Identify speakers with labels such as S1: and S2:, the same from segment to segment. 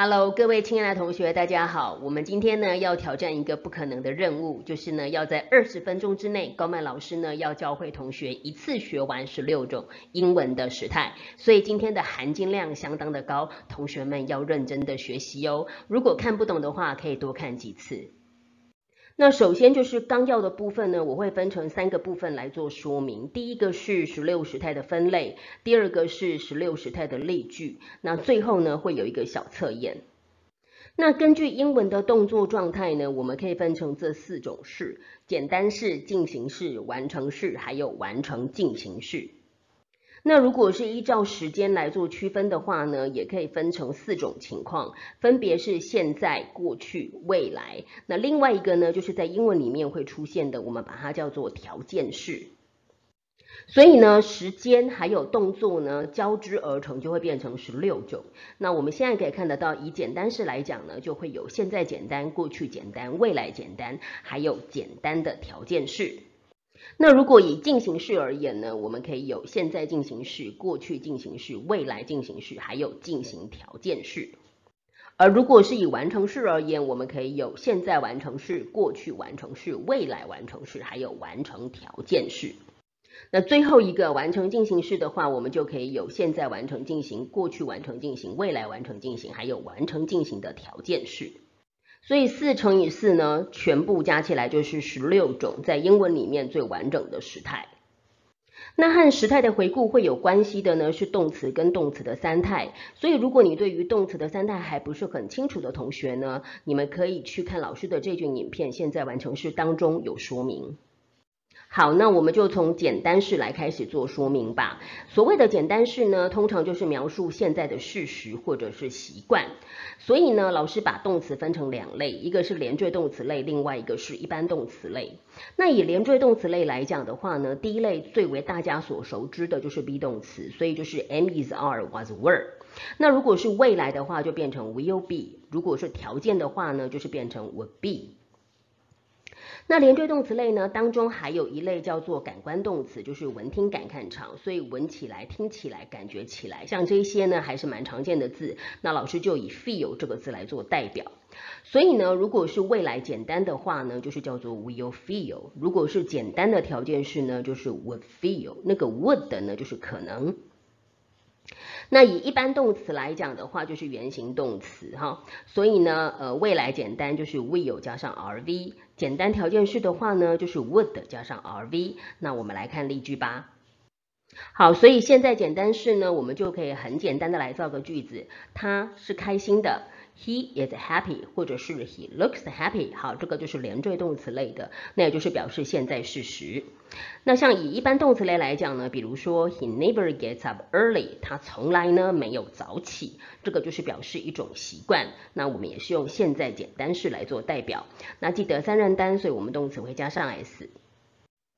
S1: Hello，各位亲爱的同学，大家好。我们今天呢要挑战一个不可能的任务，就是呢要在二十分钟之内，高曼老师呢要教会同学一次学完十六种英文的时态。所以今天的含金量相当的高，同学们要认真的学习哦。如果看不懂的话，可以多看几次。那首先就是纲要的部分呢，我会分成三个部分来做说明。第一个是十六时态的分类，第二个是十六时态的例句，那最后呢会有一个小测验。那根据英文的动作状态呢，我们可以分成这四种式：简单式、进行式、完成式，还有完成进行式。那如果是依照时间来做区分的话呢，也可以分成四种情况，分别是现在、过去、未来。那另外一个呢，就是在英文里面会出现的，我们把它叫做条件式。所以呢，时间还有动作呢交织而成，就会变成十六种。那我们现在可以看得到，以简单式来讲呢，就会有现在简单、过去简单、未来简单，还有简单的条件式。那如果以进行式而言呢，我们可以有现在进行式、过去进行式、未来进行式，还有进行条件式。而如果是以完成式而言，我们可以有现在完成式、过去完成式、未来完成式，还有完成条件式。那最后一个完成进行式的话，我们就可以有现在完成进行、过去完成进行、未来完成进行，还有完成进行的条件式。所以四乘以四呢，全部加起来就是十六种，在英文里面最完整的时态。那和时态的回顾会有关系的呢，是动词跟动词的三态。所以如果你对于动词的三态还不是很清楚的同学呢，你们可以去看老师的这卷影片，现在完成式当中有说明。好，那我们就从简单式来开始做说明吧。所谓的简单式呢，通常就是描述现在的事实或者是习惯。所以呢，老师把动词分成两类，一个是连缀动词类，另外一个是一般动词类。那以连缀动词类来讲的话呢，第一类最为大家所熟知的就是 be 动词，所以就是 am is are was were。那如果是未来的话，就变成 will be；如果是条件的话呢，就是变成 would be。那连缀动词类呢，当中还有一类叫做感官动词，就是闻听感看场，所以闻起来、听起来、感觉起来，像这些呢还是蛮常见的字。那老师就以 feel 这个字来做代表。所以呢，如果是未来简单的话呢，就是叫做 will feel；如果是简单的条件式呢，就是 would feel。那个 would 呢，就是可能。那以一般动词来讲的话，就是原形动词哈，所以呢，呃，未来简单就是 will 加上 rv，简单条件式的话呢，就是 would 加上 rv。那我们来看例句吧。好，所以现在简单式呢，我们就可以很简单的来造个句子，他是开心的。He is happy，或者是 He looks happy。好，这个就是连缀动词类的，那也就是表示现在事实。那像以一般动词类来讲呢，比如说 He never gets up early，他从来呢没有早起，这个就是表示一种习惯。那我们也是用现在简单式来做代表。那记得三人单，所以我们动词会加上 s。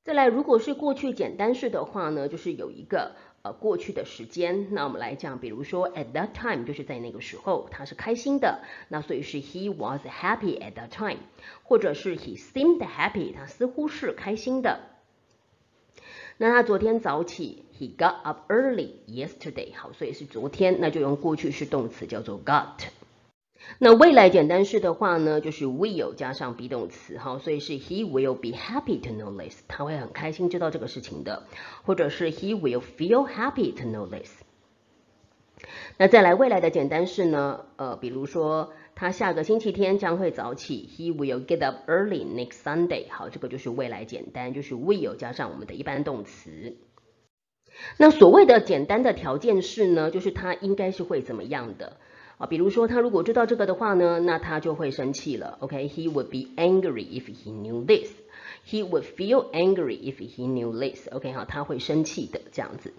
S1: 再来，如果是过去简单式的话呢，就是有一个。呃，过去的时间，那我们来讲，比如说 at that time 就是在那个时候，他是开心的，那所以是 he was happy at that time，或者是 he seemed happy，他似乎是开心的。那他昨天早起，he got up early yesterday，好，所以是昨天，那就用过去式动词叫做 got。那未来简单式的话呢，就是 will 加上 be 动词，哈，所以是 he will be happy to know this，他会很开心知道这个事情的，或者是 he will feel happy to know this。那再来未来的简单式呢，呃，比如说他下个星期天将会早起，he will get up early next Sunday，好，这个就是未来简单，就是 will 加上我们的一般动词。那所谓的简单的条件式呢，就是它应该是会怎么样的？啊，比如说他如果知道这个的话呢，那他就会生气了。OK，he would be angry if he knew this. He would feel angry if he knew this. OK，好，他会生气的这样子。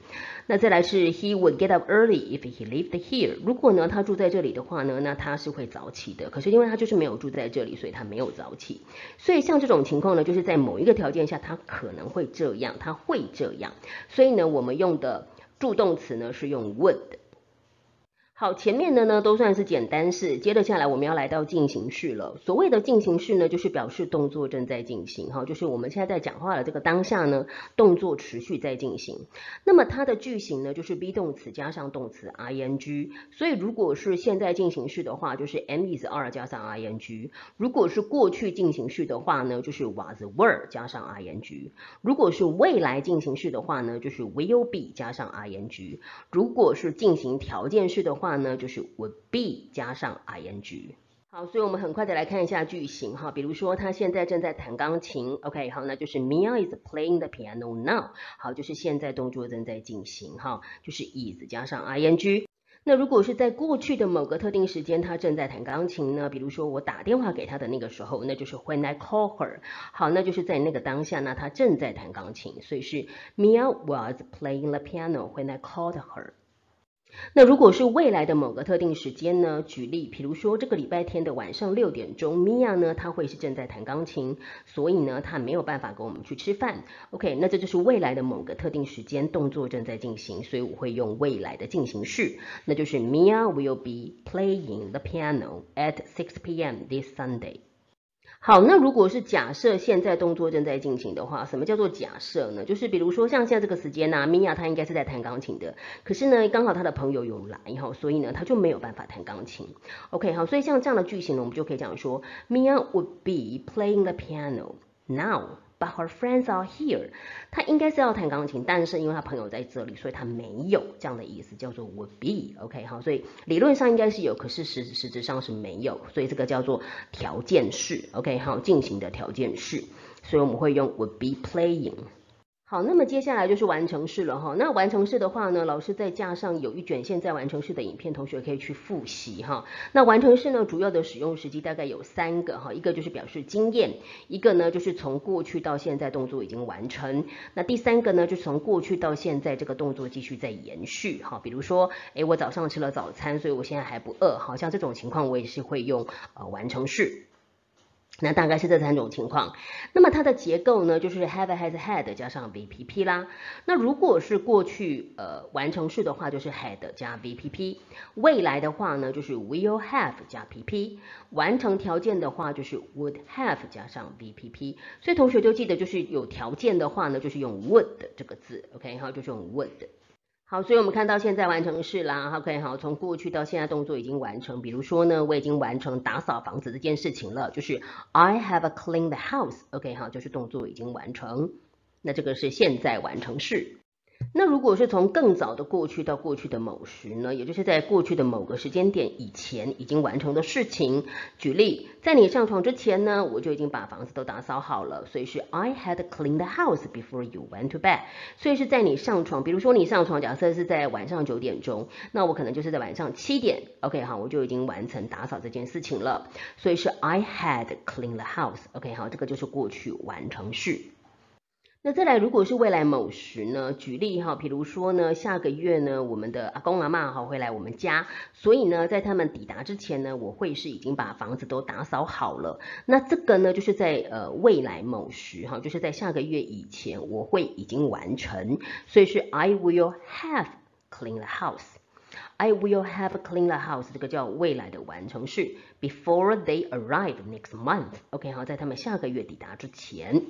S1: 那再来是 he would get up early if he lived here. 如果呢他住在这里的话呢，那他是会早起的。可是因为他就是没有住在这里，所以他没有早起。所以像这种情况呢，就是在某一个条件下，他可能会这样，他会这样。所以呢，我们用的助动词呢是用 would。好，前面的呢都算是简单式，接着下来我们要来到进行式了。所谓的进行式呢，就是表示动作正在进行，哈，就是我们现在在讲话的这个当下呢，动作持续在进行。那么它的句型呢，就是 be 动词加上动词 ing。所以如果是现在进行式的话，就是 am is are 加上 ing。如果是过去进行式的话呢，就是 was were 加上 ing。如果是未来进行式的话呢，就是 will be 加上 ing。如果是进行条件式的话，呢，就是 would be 加上 ing。好，所以我们很快的来看一下句型哈，比如说他现在正在弹钢琴，OK，好，那就是 Mia is playing the piano now。好，就是现在动作正在进行哈，就是 is 加上 ing。那如果是在过去的某个特定时间，他正在弹钢琴呢？比如说我打电话给他的那个时候，那就是 when I call her。好，那就是在那个当下呢，他正在弹钢琴，所以是 Mia was playing the piano when I called her。那如果是未来的某个特定时间呢？举例，比如说这个礼拜天的晚上六点钟，Mia 呢，她会是正在弹钢琴，所以呢，她没有办法跟我们去吃饭。OK，那这就是未来的某个特定时间，动作正在进行，所以我会用未来的进行式，那就是 Mia will be playing the piano at 6 p.m. this Sunday。好，那如果是假设现在动作正在进行的话，什么叫做假设呢？就是比如说像现在这个时间呢，米娅她应该是在弹钢琴的，可是呢，刚好她的朋友有来哈，所以呢，她就没有办法弹钢琴。OK，好，所以像这样的句型呢，我们就可以讲说米娅 would be playing the piano now。But her friends are here。他应该是要弹钢琴，但是因为他朋友在这里，所以他没有这样的意思，叫做 would be。OK，好，所以理论上应该是有，可是实实质上是没有，所以这个叫做条件式。OK，好，进行的条件式，所以我们会用 would be playing。好，那么接下来就是完成式了哈。那完成式的话呢，老师再加上有一卷现在完成式的影片，同学可以去复习哈。那完成式呢，主要的使用时机大概有三个哈，一个就是表示经验，一个呢就是从过去到现在动作已经完成，那第三个呢就是从过去到现在这个动作继续在延续哈。比如说，哎，我早上吃了早餐，所以我现在还不饿，好像这种情况我也是会用呃完成式。那大概是这三种情况。那么它的结构呢，就是 have has had 加上 VPP 啦。那如果是过去呃完成式的话，就是 had 加 VPP；未来的话呢，就是 will have 加 PP；完成条件的话，就是 would have 加上 VPP。所以同学就记得，就是有条件的话呢，就是用 would 这个字，OK，好，就是用 would。好，所以我们看到现在完成式啦，OK，好，从过去到现在动作已经完成。比如说呢，我已经完成打扫房子这件事情了，就是 I have cleaned the house，OK，好，就是动作已经完成。那这个是现在完成式。那如果是从更早的过去到过去的某时呢，也就是在过去的某个时间点以前已经完成的事情。举例，在你上床之前呢，我就已经把房子都打扫好了，所以是 I had cleaned the house before you went to bed。所以是在你上床，比如说你上床，假设是在晚上九点钟，那我可能就是在晚上七点，OK 好，我就已经完成打扫这件事情了，所以是 I had cleaned the house，OK 好，这个就是过去完成式。那再来，如果是未来某时呢？举例哈，比如说呢，下个月呢，我们的阿公阿妈哈会来我们家，所以呢，在他们抵达之前呢，我会是已经把房子都打扫好了。那这个呢，就是在呃未来某时哈，就是在下个月以前，我会已经完成，所以是 I will have cleaned the house。I will have cleaned the house，这个叫未来的完成式，before they arrive next month。OK，好，在他们下个月抵达之前。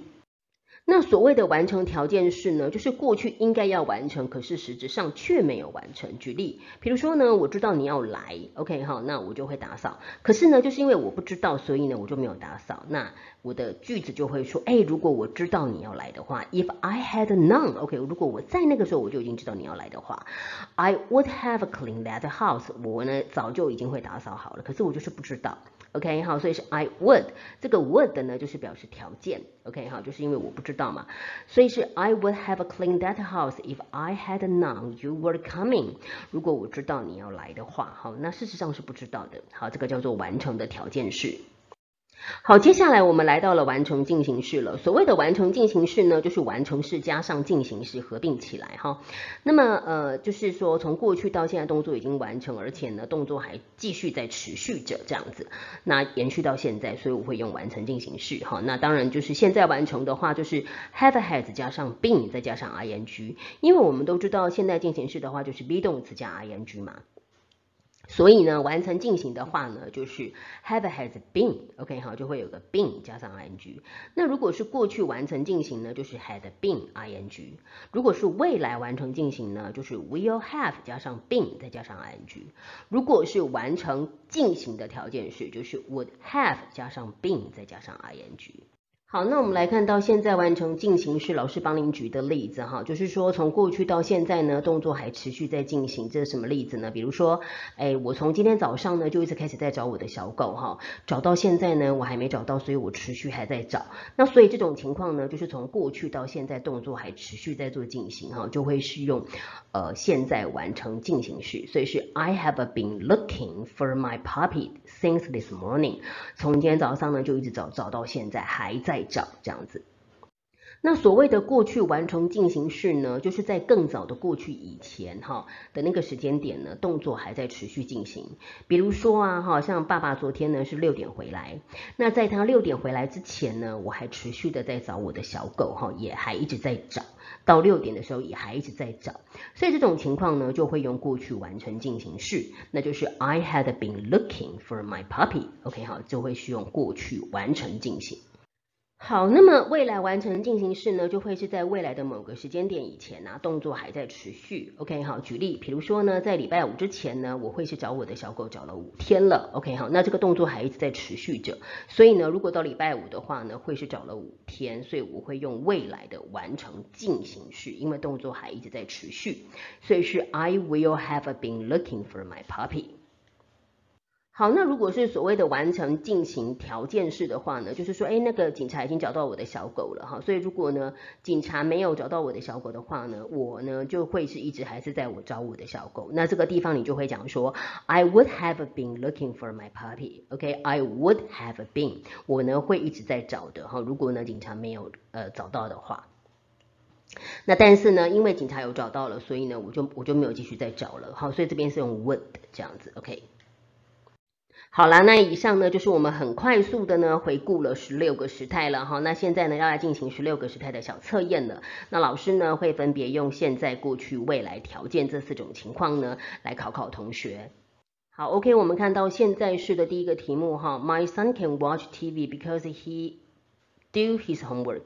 S1: 那所谓的完成条件是呢，就是过去应该要完成，可是实质上却没有完成。举例，比如说呢，我知道你要来，OK 哈，那我就会打扫。可是呢，就是因为我不知道，所以呢，我就没有打扫。那我的句子就会说，哎，如果我知道你要来的话，If I had known，OK，如果我在那个时候我就已经知道你要来的话，I would have cleaned that house，我呢早就已经会打扫好了。可是我就是不知道。OK，好，所以是 I would，这个 would 呢就是表示条件，OK，好，就是因为我不知道嘛，所以是 I would have a cleaned that house if I had known you were coming。如果我知道你要来的话，好，那事实上是不知道的，好，这个叫做完成的条件式。好，接下来我们来到了完成进行式了。所谓的完成进行式呢，就是完成式加上进行式合并起来哈。那么呃，就是说从过去到现在动作已经完成，而且呢动作还继续在持续着这样子，那延续到现在，所以我会用完成进行式哈。那当然就是现在完成的话，就是 have has 加上 been 再加上 ing，因为我们都知道现在进行式的话就是 be 动词加 ing 嘛。所以呢，完成进行的话呢，就是 have has been，OK 好，就会有个 been 加上 ing。那如果是过去完成进行呢，就是 had been ing。如果是未来完成进行呢，就是 will have 加上 been 再加上 ing。如果是完成进行的条件式，就是 would have 加上 been 再加上 ing。好，那我们来看到现在完成进行式，老师帮您举的例子哈，就是说从过去到现在呢，动作还持续在进行，这是什么例子呢？比如说，哎，我从今天早上呢就一直开始在找我的小狗哈，找到现在呢我还没找到，所以我持续还在找。那所以这种情况呢，就是从过去到现在动作还持续在做进行哈，就会是用呃现在完成进行式，所以是 I have been looking for my puppy since this morning，从今天早上呢就一直找找到现在还在。找这样子，那所谓的过去完成进行式呢，就是在更早的过去以前哈的那个时间点呢，动作还在持续进行。比如说啊，哈，像爸爸昨天呢是六点回来，那在他六点回来之前呢，我还持续的在找我的小狗哈，也还一直在找，到六点的时候也还一直在找，所以这种情况呢，就会用过去完成进行式，那就是 I had been looking for my puppy，OK 好，就会是用过去完成进行。好，那么未来完成进行式呢，就会是在未来的某个时间点以前呢，动作还在持续。OK，好，举例，比如说呢，在礼拜五之前呢，我会去找我的小狗找了五天了。OK，好，那这个动作还一直在持续着，所以呢，如果到礼拜五的话呢，会是找了五天，所以我会用未来的完成进行式，因为动作还一直在持续，所以是 I will have been looking for my puppy。好，那如果是所谓的完成进行条件式的话呢，就是说，哎，那个警察已经找到我的小狗了哈，所以如果呢，警察没有找到我的小狗的话呢，我呢就会是一直还是在我找我的小狗。那这个地方你就会讲说，I would have been looking for my puppy，OK，I would have been，我呢会一直在找的哈。如果呢警察没有呃找到的话，那但是呢，因为警察有找到了，所以呢我就我就没有继续再找了。好，所以这边是用 would 这样子，OK。好了，那以上呢就是我们很快速的呢回顾了十六个时态了哈。那现在呢要来进行十六个时态的小测验了。那老师呢会分别用现在、过去、未来条件这四种情况呢来考考同学。好，OK，我们看到现在式的第一个题目哈，My son can watch TV because he do his homework。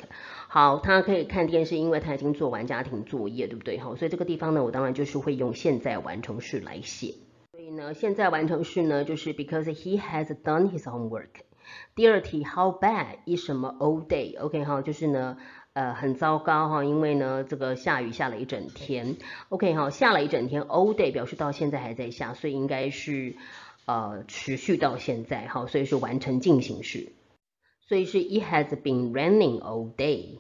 S1: 好，他可以看电视，因为他已经做完家庭作业，对不对哈？所以这个地方呢，我当然就是会用现在完成式来写。所以呢，现在完成式呢就是 because he has done his homework。第二题，How bad is 什么 all day？OK 哈，就是呢，呃，很糟糕哈，因为呢，这个下雨下了一整天。OK 哈，下了一整天，all day 表示到现在还在下，所以应该是呃持续到现在哈，所以是完成进行式。所以是 It has been raining all day。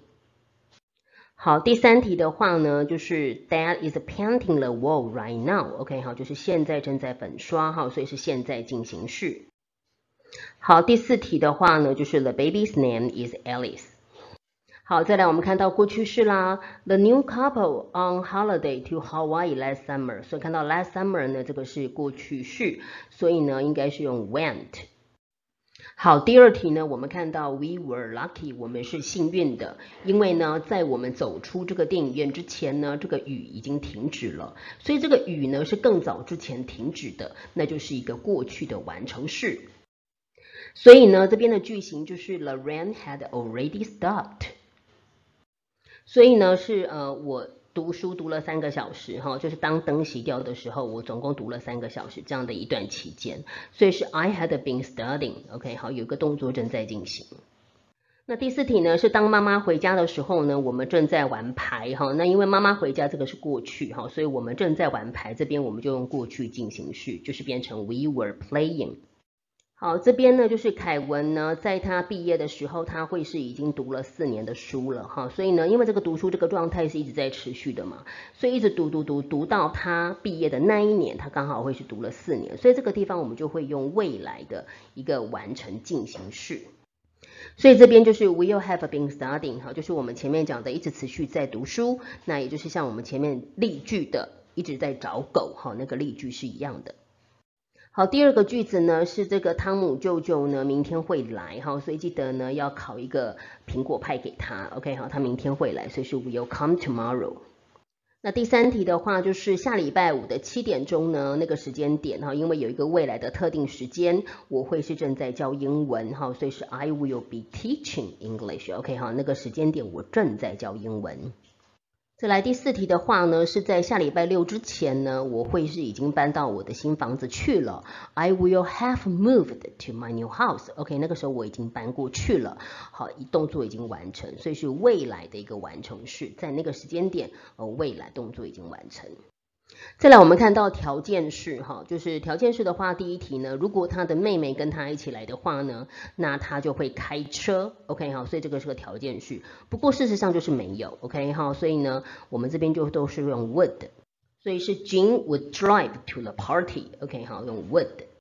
S1: 好，第三题的话呢，就是 Dad is painting the wall right now。OK，好，就是现在正在粉刷哈，所以是现在进行式。好，第四题的话呢，就是 The baby's name is Alice。好，再来我们看到过去式啦，The new couple on holiday to Hawaii last summer。所以看到 last summer 呢，这个是过去式，所以呢应该是用 went。好，第二题呢，我们看到 we were lucky，我们是幸运的，因为呢，在我们走出这个电影院之前呢，这个雨已经停止了，所以这个雨呢是更早之前停止的，那就是一个过去的完成式。所以呢，这边的句型就是 the rain had already stopped。所以呢，是呃我。读书读了三个小时，哈，就是当灯熄掉的时候，我总共读了三个小时这样的一段期间，所以是 I had been studying，OK，好，有一个动作正在进行。那第四题呢，是当妈妈回家的时候呢，我们正在玩牌，哈，那因为妈妈回家这个是过去，哈，所以我们正在玩牌，这边我们就用过去进行式，就是变成 we were playing。好，这边呢就是凯文呢，在他毕业的时候，他会是已经读了四年的书了哈，所以呢，因为这个读书这个状态是一直在持续的嘛，所以一直读读读读到他毕业的那一年，他刚好会是读了四年，所以这个地方我们就会用未来的一个完成进行式，所以这边就是 will have been studying 哈，就是我们前面讲的一直持续在读书，那也就是像我们前面例句的一直在找狗哈，那个例句是一样的。好，第二个句子呢是这个汤姆舅舅呢明天会来哈，所以记得呢要烤一个苹果派给他。OK，好，他明天会来，所以是 will come tomorrow。那第三题的话，就是下礼拜五的七点钟呢，那个时间点哈，因为有一个未来的特定时间，我会是正在教英文哈，所以是 I will be teaching English，OK 哈，那个时间点我正在教英文。再来第四题的话呢，是在下礼拜六之前呢，我会是已经搬到我的新房子去了。I will have moved to my new house. OK，那个时候我已经搬过去了。好，动作已经完成，所以是未来的一个完成式，在那个时间点，呃，未来动作已经完成。再来，我们看到条件式，哈，就是条件式的话，第一题呢，如果他的妹妹跟他一起来的话呢，那他就会开车，OK 哈，所以这个是个条件式。不过事实上就是没有，OK 哈，所以呢，我们这边就都是用 would，所以是 Jean would drive to the party，OK 哈，用 would。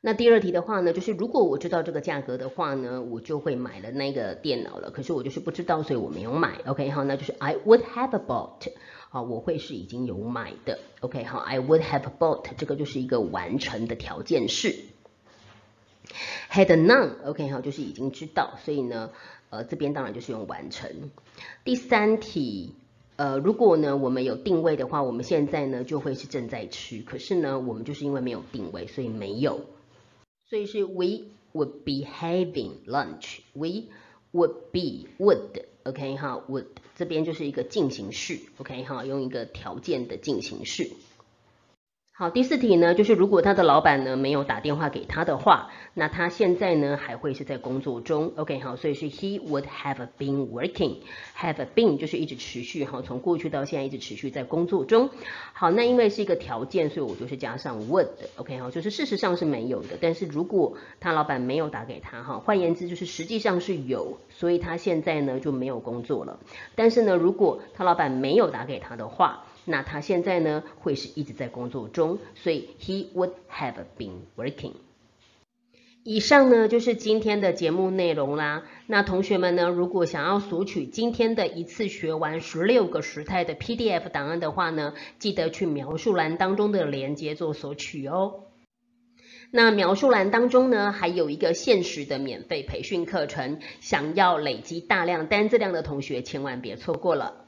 S1: 那第二题的话呢，就是如果我知道这个价格的话呢，我就会买了那个电脑了。可是我就是不知道，所以我没有买，OK 哈，那就是 I would have bought。好，我会是已经有买的，OK，好，I would have bought，这个就是一个完成的条件式。Had none，OK，好，就是已经知道，所以呢，呃，这边当然就是用完成。第三题，呃，如果呢我们有定位的话，我们现在呢就会是正在吃，可是呢我们就是因为没有定位，所以没有，所以是 We would be having lunch，We would be would，OK，哈，would。这边就是一个进行式，OK 哈，用一个条件的进行式。好，第四题呢，就是如果他的老板呢没有打电话给他的话，那他现在呢还会是在工作中，OK 好，所以是 he would have been working，have been 就是一直持续哈，从过去到现在一直持续在工作中。好，那因为是一个条件，所以我就是加上 would，OK 好，就是事实上是没有的，但是如果他老板没有打给他哈，换言之就是实际上是有，所以他现在呢就没有工作了。但是呢，如果他老板没有打给他的话，那他现在呢会是一直在工作中，所以 he would have been working。以上呢就是今天的节目内容啦。那同学们呢，如果想要索取今天的一次学完十六个时态的 PDF 档案的话呢，记得去描述栏当中的链接做索取哦。那描述栏当中呢，还有一个限时的免费培训课程，想要累积大量单字量的同学，千万别错过了。